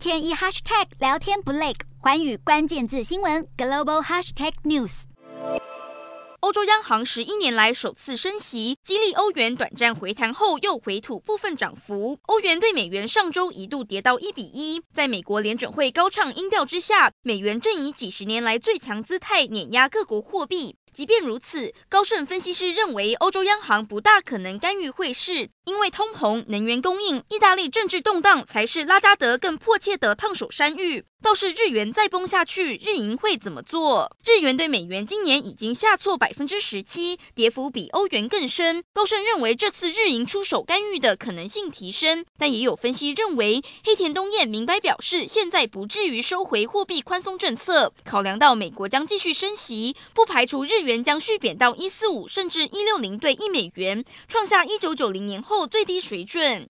天一 hashtag 聊天不累，寰宇关键字新闻 global hashtag news。欧洲央行十一年来首次升息，激励欧元短暂回弹后又回吐部分涨幅。欧元对美元上周一度跌到一比一，在美国联准会高唱音调之下，美元正以几十年来最强姿态碾压各国货币。即便如此，高盛分析师认为，欧洲央行不大可能干预汇市，因为通膨、能源供应、意大利政治动荡才是拉加德更迫切的烫手山芋。倒是日元再崩下去，日银会怎么做？日元对美元今年已经下挫百分之十七，跌幅比欧元更深。高盛认为，这次日银出手干预的可能性提升，但也有分析认为，黑田东彦明白表示，现在不至于收回货币宽松政策。考量到美国将继续升息，不排除日元将续贬到一四五甚至一六零对一美元，创下一九九零年后最低水准。